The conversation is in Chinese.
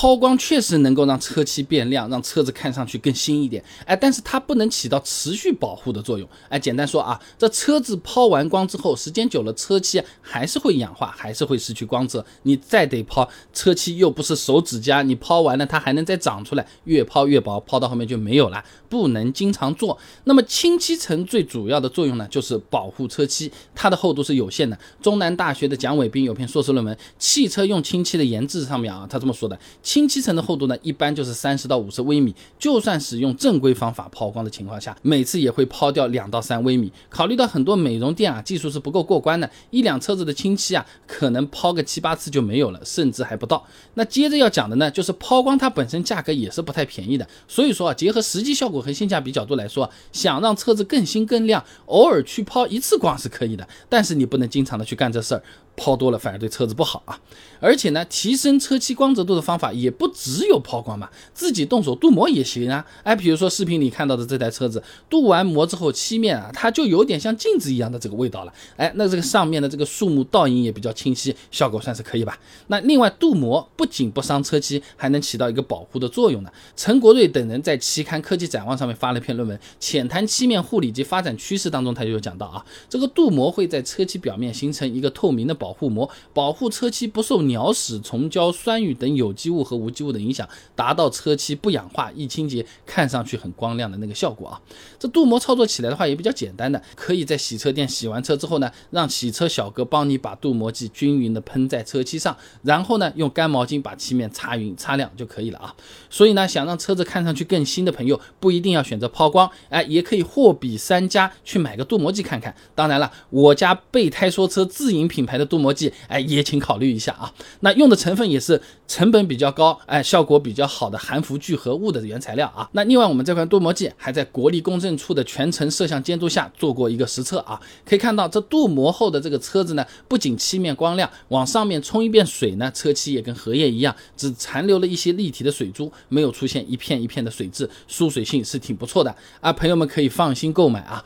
抛光确实能够让车漆变亮，让车子看上去更新一点，哎，但是它不能起到持续保护的作用。哎，简单说啊，这车子抛完光之后，时间久了，车漆还是会氧化，还是会失去光泽。你再得抛，车漆又不是手指甲，你抛完了它还能再长出来，越抛越薄，抛到后面就没有了。不能经常做。那么清漆层最主要的作用呢，就是保护车漆，它的厚度是有限的。中南大学的蒋伟斌有篇硕士论文《汽车用清漆的研制》上面啊，他这么说的。清漆层的厚度呢，一般就是三十到五十微米。就算使用正规方法抛光的情况下，每次也会抛掉两到三微米。考虑到很多美容店啊，技术是不够过关的，一辆车子的清漆啊，可能抛个七八次就没有了，甚至还不到。那接着要讲的呢，就是抛光它本身价格也是不太便宜的。所以说啊，结合实际效果和性价比角度来说，想让车子更新更亮，偶尔去抛一次光是可以的，但是你不能经常的去干这事儿。抛多了反而对车子不好啊！而且呢，提升车漆光泽度的方法也不只有抛光嘛，自己动手镀膜也行啊。哎，比如说视频里看到的这台车子，镀完膜之后，漆面啊，它就有点像镜子一样的这个味道了。哎，那这个上面的这个树木倒影也比较清晰，效果算是可以吧？那另外镀膜不仅不伤车漆，还能起到一个保护的作用呢。陈国瑞等人在期刊《科技展望》上面发了一篇论文《浅谈漆面护理及发展趋势》当中，他就有讲到啊，这个镀膜会在车漆表面形成一个透明的保护膜，保护车漆不受鸟屎、虫胶、酸雨等有机物和无机物的影响，达到车漆不氧化、易清洁、看上去很光亮的那个效果啊。这镀膜操作起来的话也比较简单的，可以在洗车店洗完车之后呢，让洗车小哥帮你把镀膜剂均匀的喷在车漆上，然后呢用干毛巾把漆面擦匀、擦亮就可以了啊。所以呢，想让车子看上去更新的朋友，不一定要选择抛光，哎，也可以货比三家去买个镀膜剂看看。当然了，我家备胎说车自营品牌的镀膜剂，哎，也请考虑一下啊。那用的成分也是成本比较高，哎，效果比较好的含氟聚合物的原材料啊。那另外，我们这款镀膜剂还在国立公证处的全程摄像监督下做过一个实测啊。可以看到，这镀膜后的这个车子呢，不仅漆面光亮，往上面冲一遍水呢，车漆也跟荷叶一样，只残留了一些立体的水珠，没有出现一片一片的水渍，疏水性是挺不错的啊。朋友们可以放心购买啊。